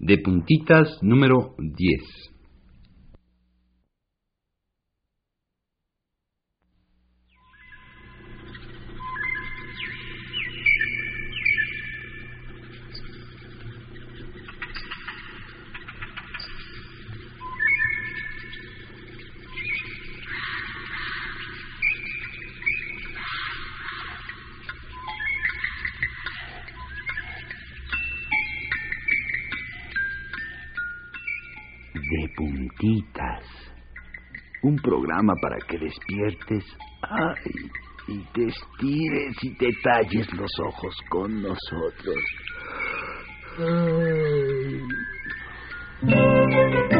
de puntitas número 10. Un programa para que despiertes. Ay, y te estires y te talles los ojos con nosotros. en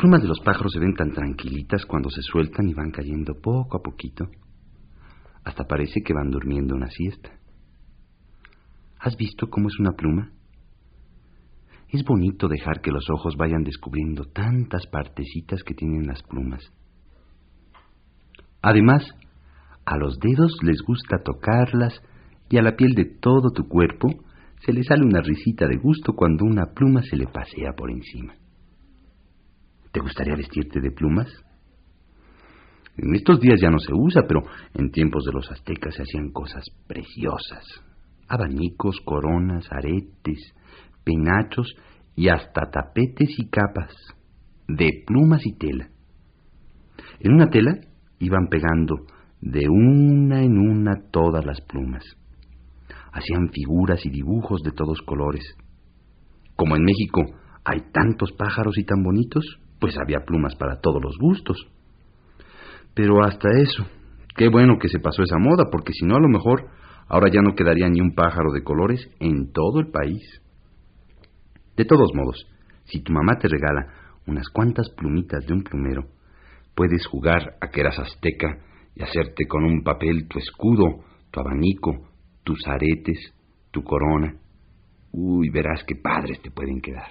Plumas de los pájaros se ven tan tranquilitas cuando se sueltan y van cayendo poco a poquito. Hasta parece que van durmiendo una siesta. ¿Has visto cómo es una pluma? Es bonito dejar que los ojos vayan descubriendo tantas partecitas que tienen las plumas. Además, a los dedos les gusta tocarlas y a la piel de todo tu cuerpo se le sale una risita de gusto cuando una pluma se le pasea por encima. ¿Te gustaría vestirte de plumas? En estos días ya no se usa, pero en tiempos de los aztecas se hacían cosas preciosas. Abanicos, coronas, aretes, penachos y hasta tapetes y capas, de plumas y tela. En una tela iban pegando de una en una todas las plumas. Hacían figuras y dibujos de todos colores. Como en México hay tantos pájaros y tan bonitos, pues había plumas para todos los gustos. Pero hasta eso, qué bueno que se pasó esa moda, porque si no a lo mejor ahora ya no quedaría ni un pájaro de colores en todo el país. De todos modos, si tu mamá te regala unas cuantas plumitas de un plumero, puedes jugar a que eras azteca y hacerte con un papel tu escudo, tu abanico, tus aretes, tu corona. Uy, verás qué padres te pueden quedar.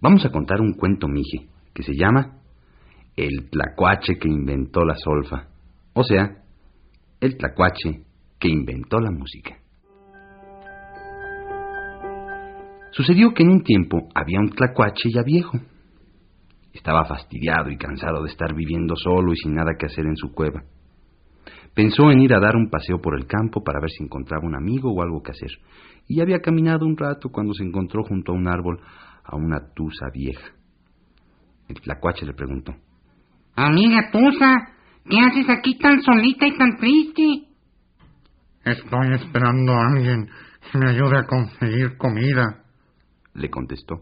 Vamos a contar un cuento, mije, que se llama El tlacuache que inventó la solfa. O sea, el tlacuache que inventó la música. Sucedió que en un tiempo había un tlacuache ya viejo. Estaba fastidiado y cansado de estar viviendo solo y sin nada que hacer en su cueva. Pensó en ir a dar un paseo por el campo para ver si encontraba un amigo o algo que hacer, y había caminado un rato cuando se encontró junto a un árbol a una tusa vieja. El tlacuache le preguntó, Amiga Tusa, ¿qué haces aquí tan solita y tan triste? Estoy esperando a alguien que me ayude a conseguir comida. le contestó.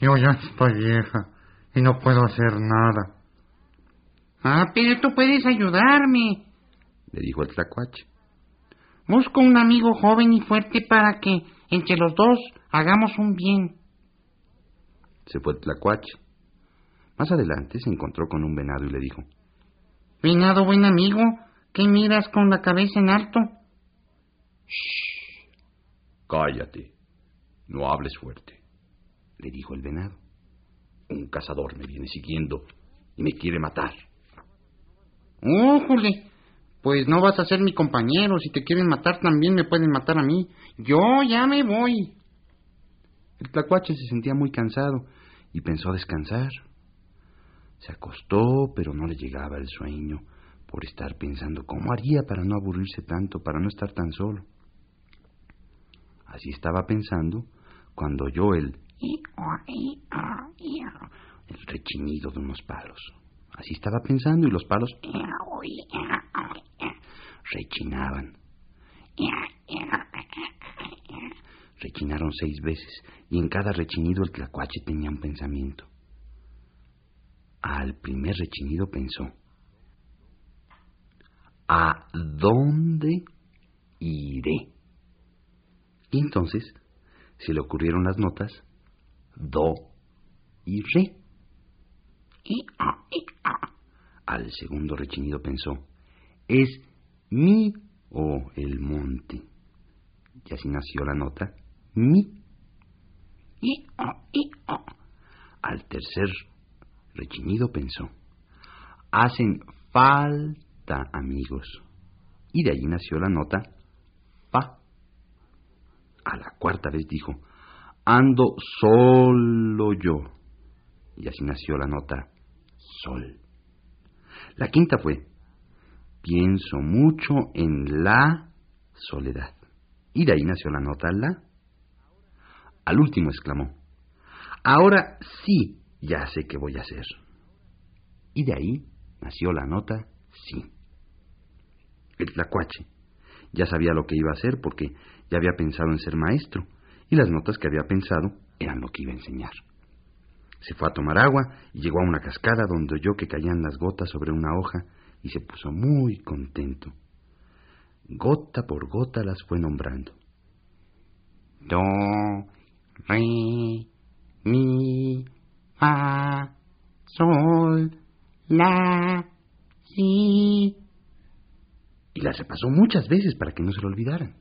Yo ya estoy vieja y no puedo hacer nada. Ah, pero tú puedes ayudarme. Le dijo el tlacuache. Busco un amigo joven y fuerte para que entre los dos hagamos un bien. Se fue tlacuache. Más adelante se encontró con un venado y le dijo, Venado buen amigo, ¿qué miras con la cabeza en alto? Cállate, no hables fuerte, le dijo el venado. Un cazador me viene siguiendo y me quiere matar. ¡Újule! Pues no vas a ser mi compañero. Si te quieren matar, también me pueden matar a mí. Yo ya me voy. El tlacuache se sentía muy cansado y pensó descansar. Se acostó, pero no le llegaba el sueño por estar pensando cómo haría para no aburrirse tanto, para no estar tan solo. Así estaba pensando cuando oyó el el rechinido de unos palos. Así estaba pensando y los palos rechinaban. Rechinaron seis veces y en cada rechinido el tlacuache tenía un pensamiento. Al primer rechinido pensó, ¿a dónde iré? Y entonces se le ocurrieron las notas do y re. Al segundo rechinido pensó, ¿es mi o el monte? Y así nació la nota mi. Al tercer rechinido pensó, hacen falta amigos. Y de allí nació la nota fa. A la cuarta vez dijo, ando solo yo. Y así nació la nota sol. La quinta fue, pienso mucho en la soledad. Y de ahí nació la nota la. Al último exclamó, ahora sí ya sé qué voy a hacer. Y de ahí nació la nota sí. El tlacuache ya sabía lo que iba a hacer porque ya había pensado en ser maestro y las notas que había pensado eran lo que iba a enseñar. Se fue a tomar agua y llegó a una cascada donde oyó que caían las gotas sobre una hoja y se puso muy contento. Gota por gota las fue nombrando. Do, re, mi, fa, sol, la, si. Y las repasó muchas veces para que no se lo olvidaran.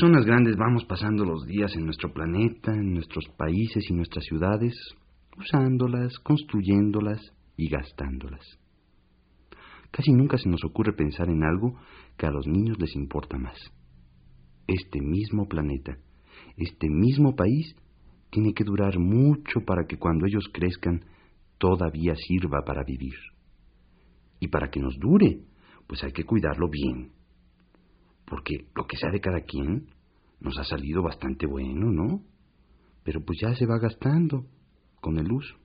Personas grandes vamos pasando los días en nuestro planeta, en nuestros países y nuestras ciudades, usándolas, construyéndolas y gastándolas. Casi nunca se nos ocurre pensar en algo que a los niños les importa más. Este mismo planeta, este mismo país, tiene que durar mucho para que cuando ellos crezcan todavía sirva para vivir. Y para que nos dure, pues hay que cuidarlo bien. Porque lo que sea de cada quien nos ha salido bastante bueno, ¿no? Pero pues ya se va gastando con el uso.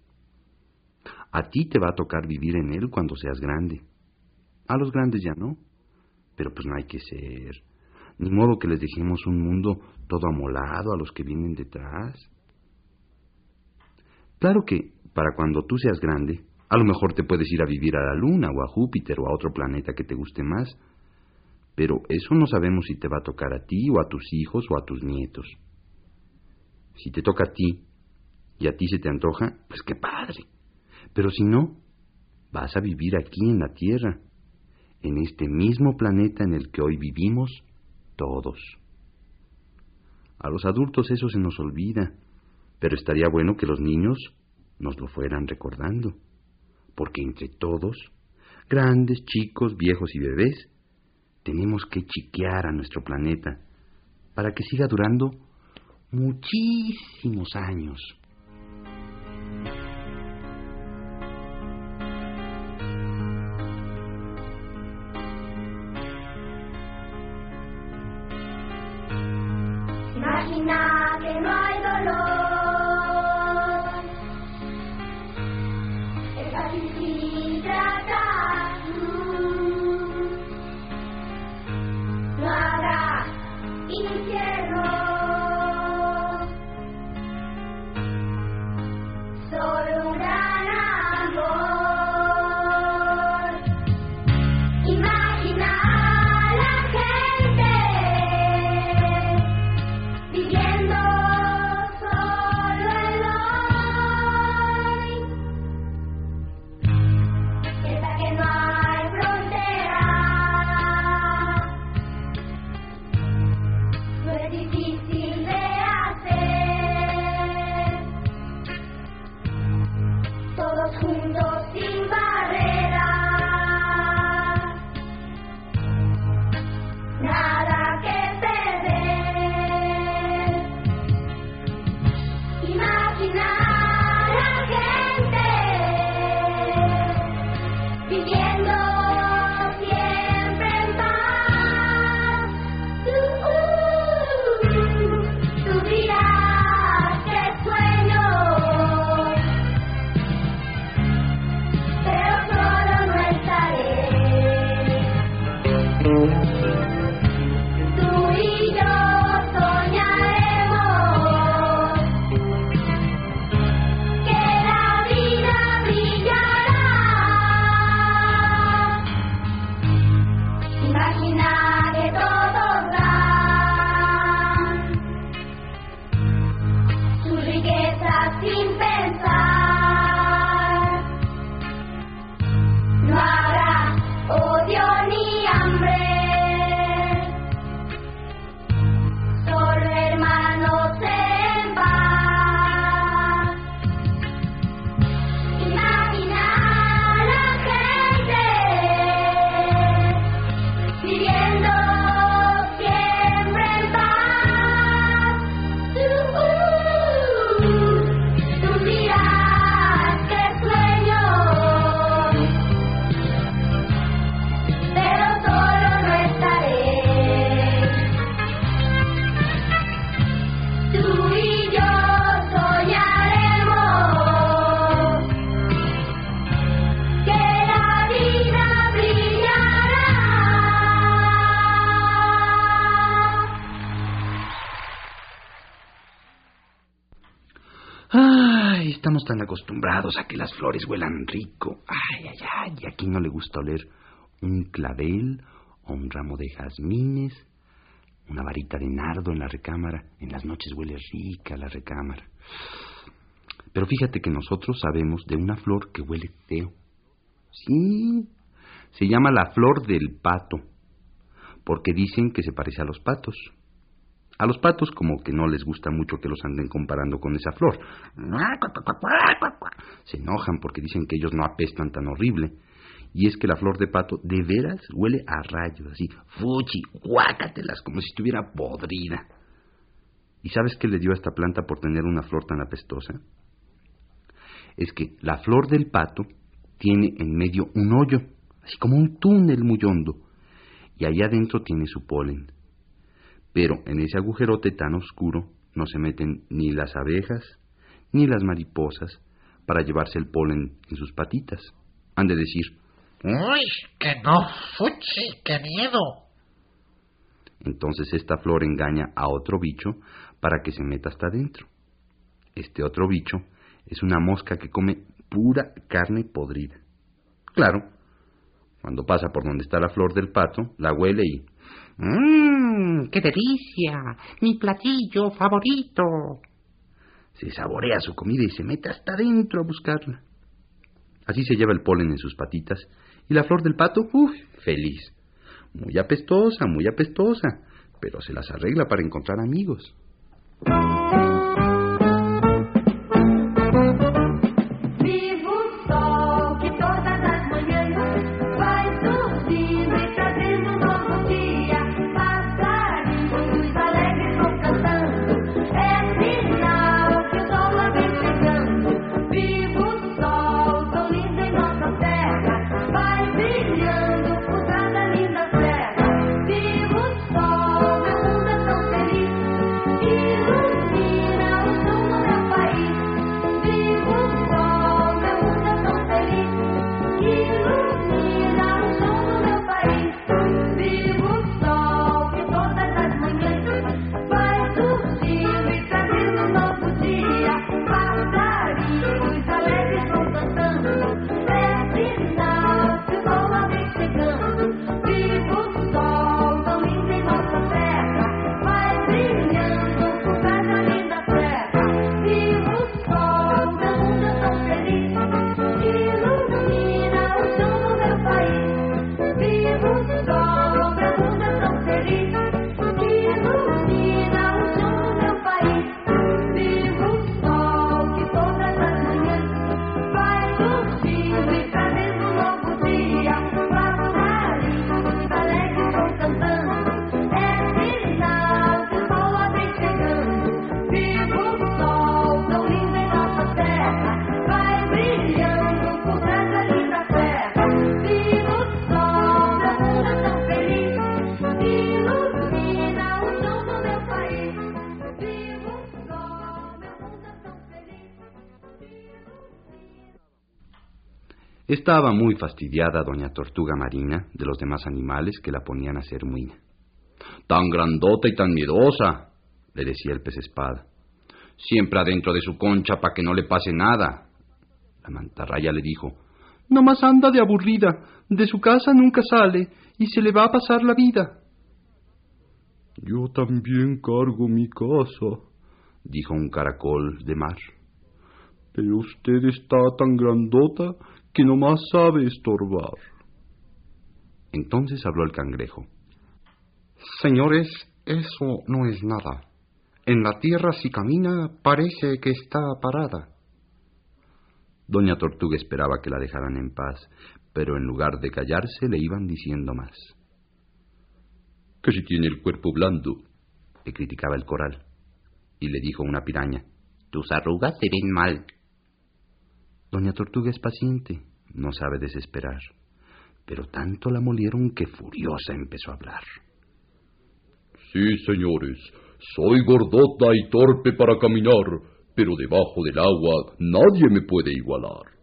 A ti te va a tocar vivir en él cuando seas grande. A los grandes ya no. Pero pues no hay que ser. Ni modo que les dejemos un mundo todo amolado a los que vienen detrás. Claro que, para cuando tú seas grande, a lo mejor te puedes ir a vivir a la Luna o a Júpiter o a otro planeta que te guste más, pero eso no sabemos si te va a tocar a ti o a tus hijos o a tus nietos. Si te toca a ti y a ti se te antoja, pues qué padre. Pero si no, vas a vivir aquí en la Tierra, en este mismo planeta en el que hoy vivimos todos. A los adultos eso se nos olvida, pero estaría bueno que los niños nos lo fueran recordando, porque entre todos, grandes, chicos, viejos y bebés, tenemos que chiquear a nuestro planeta para que siga durando muchísimos años. Viviendo acostumbrados a que las flores huelan rico. Ay, ay, ay, a quién no le gusta oler un clavel o un ramo de jazmines, una varita de nardo en la recámara. En las noches huele rica la recámara. Pero fíjate que nosotros sabemos de una flor que huele feo. Sí, se llama la flor del pato, porque dicen que se parece a los patos. A los patos como que no les gusta mucho que los anden comparando con esa flor. Se enojan porque dicen que ellos no apestan tan horrible. Y es que la flor de pato de veras huele a rayos, así, fuchi, guácatelas, como si estuviera podrida. ¿Y sabes qué le dio a esta planta por tener una flor tan apestosa? Es que la flor del pato tiene en medio un hoyo, así como un túnel muy hondo, y allá adentro tiene su polen. Pero en ese agujerote tan oscuro no se meten ni las abejas ni las mariposas para llevarse el polen en sus patitas. Han de decir, ¡Uy, que no, fuchi, qué miedo! Entonces esta flor engaña a otro bicho para que se meta hasta adentro. Este otro bicho es una mosca que come pura carne podrida. Claro, cuando pasa por donde está la flor del pato, la huele y... ¡Mmm! ¡Qué delicia! ¡Mi platillo favorito! Se saborea su comida y se mete hasta adentro a buscarla. Así se lleva el polen en sus patitas y la flor del pato, uff, feliz. Muy apestosa, muy apestosa, pero se las arregla para encontrar amigos. Estaba muy fastidiada doña Tortuga Marina de los demás animales que la ponían a hacer muina. Tan grandota y tan miedosa, le decía el pez espada. Siempre adentro de su concha para que no le pase nada. La mantarraya le dijo, Nomás anda de aburrida, de su casa nunca sale y se le va a pasar la vida. Yo también cargo mi casa, dijo un caracol de mar. pero usted está tan grandota que nomás sabe estorbar. Entonces habló el cangrejo. Señores, eso no es nada. En la tierra si camina parece que está parada. Doña Tortuga esperaba que la dejaran en paz, pero en lugar de callarse le iban diciendo más. Que si tiene el cuerpo blando, Le criticaba el coral. Y le dijo una piraña, tus arrugas se ven mal. Doña Tortuga es paciente, no sabe desesperar. Pero tanto la molieron que furiosa empezó a hablar. Sí, señores, soy gordota y torpe para caminar, pero debajo del agua nadie me puede igualar.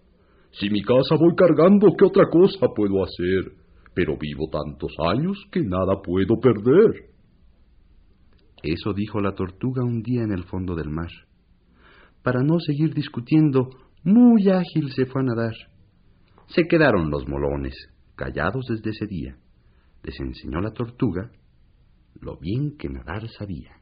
Si mi casa voy cargando, ¿qué otra cosa puedo hacer? Pero vivo tantos años que nada puedo perder. Eso dijo la tortuga un día en el fondo del mar. Para no seguir discutiendo, muy ágil se fue a nadar. Se quedaron los molones, callados desde ese día. Les enseñó la tortuga lo bien que nadar sabía.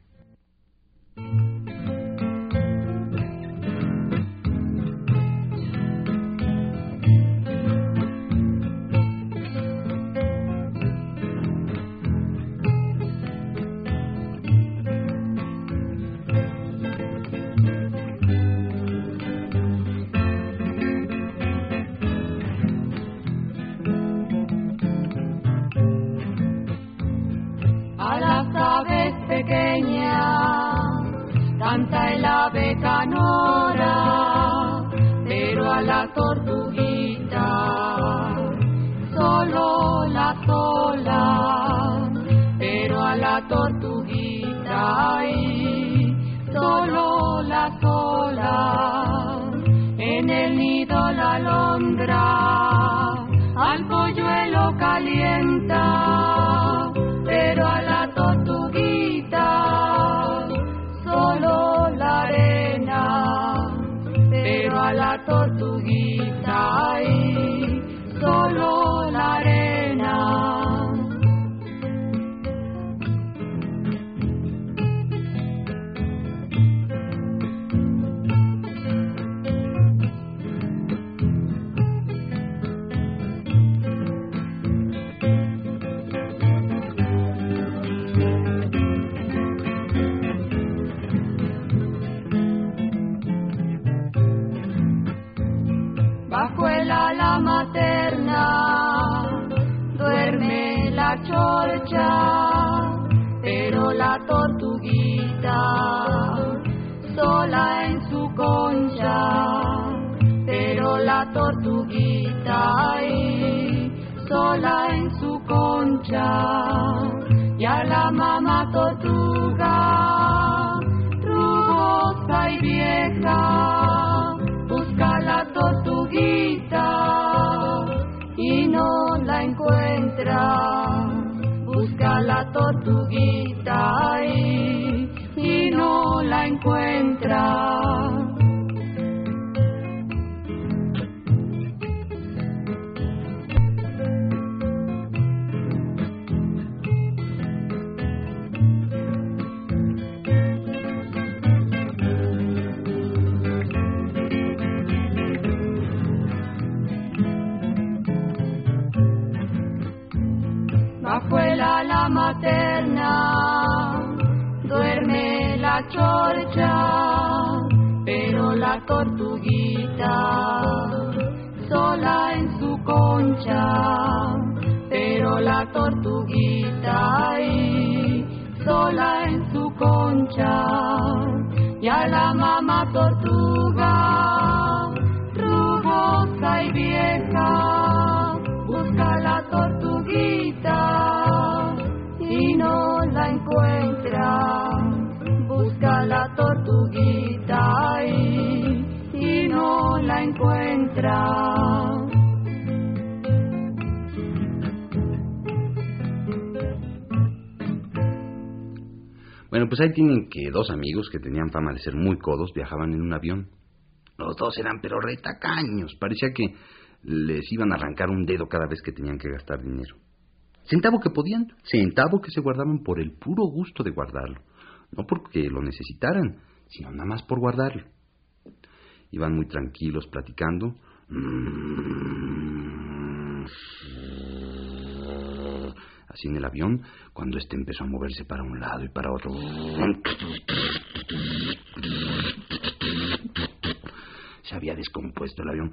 Canta el ave canora, pero a la tortuguita. Solo la sola, pero a la tortuguita. Ay, solo la sola, en el nido la alondra, al polluelo calienta, tortuguita ay, solo encuentra. Pero la tortuguita ay, sola en su concha, y a la mamá tortuga rugosa y vieja busca la tortuguita y no la encuentra. Busca la tortuguita y, y no la encuentra. Bueno, pues ahí tienen que dos amigos que tenían fama de ser muy codos viajaban en un avión. Los dos eran pero retacaños. Parecía que les iban a arrancar un dedo cada vez que tenían que gastar dinero. Centavo que podían, centavo que se guardaban por el puro gusto de guardarlo. No porque lo necesitaran, sino nada más por guardarlo. Iban muy tranquilos platicando. Así en el avión, cuando éste empezó a moverse para un lado y para otro. Se había descompuesto el avión.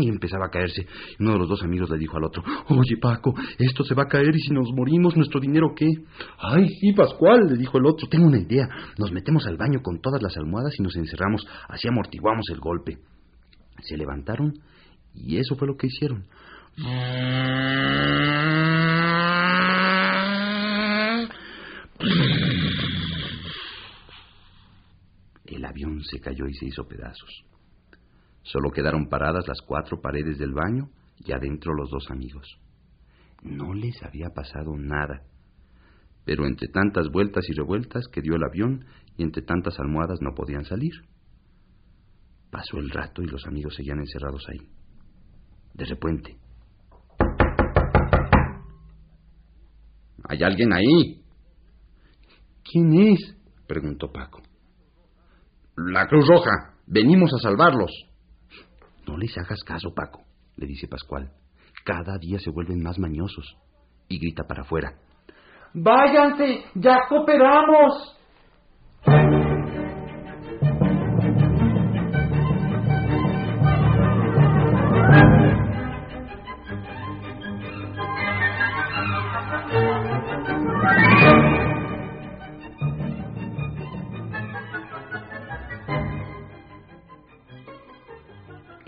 Y empezaba a caerse. Uno de los dos amigos le dijo al otro, Oye Paco, esto se va a caer y si nos morimos, ¿nuestro dinero qué? Ay, sí, Pascual, le dijo el otro, tengo una idea. Nos metemos al baño con todas las almohadas y nos encerramos. Así amortiguamos el golpe. Se levantaron y eso fue lo que hicieron. El avión se cayó y se hizo pedazos. Solo quedaron paradas las cuatro paredes del baño y adentro los dos amigos. No les había pasado nada, pero entre tantas vueltas y revueltas que dio el avión y entre tantas almohadas no podían salir. Pasó el rato y los amigos seguían encerrados ahí. De repente. ¿Hay alguien ahí? ¿Quién es? preguntó Paco. La Cruz Roja. Venimos a salvarlos. No les hagas caso, Paco, le dice Pascual. Cada día se vuelven más mañosos. Y grita para afuera. Váyanse, ya cooperamos.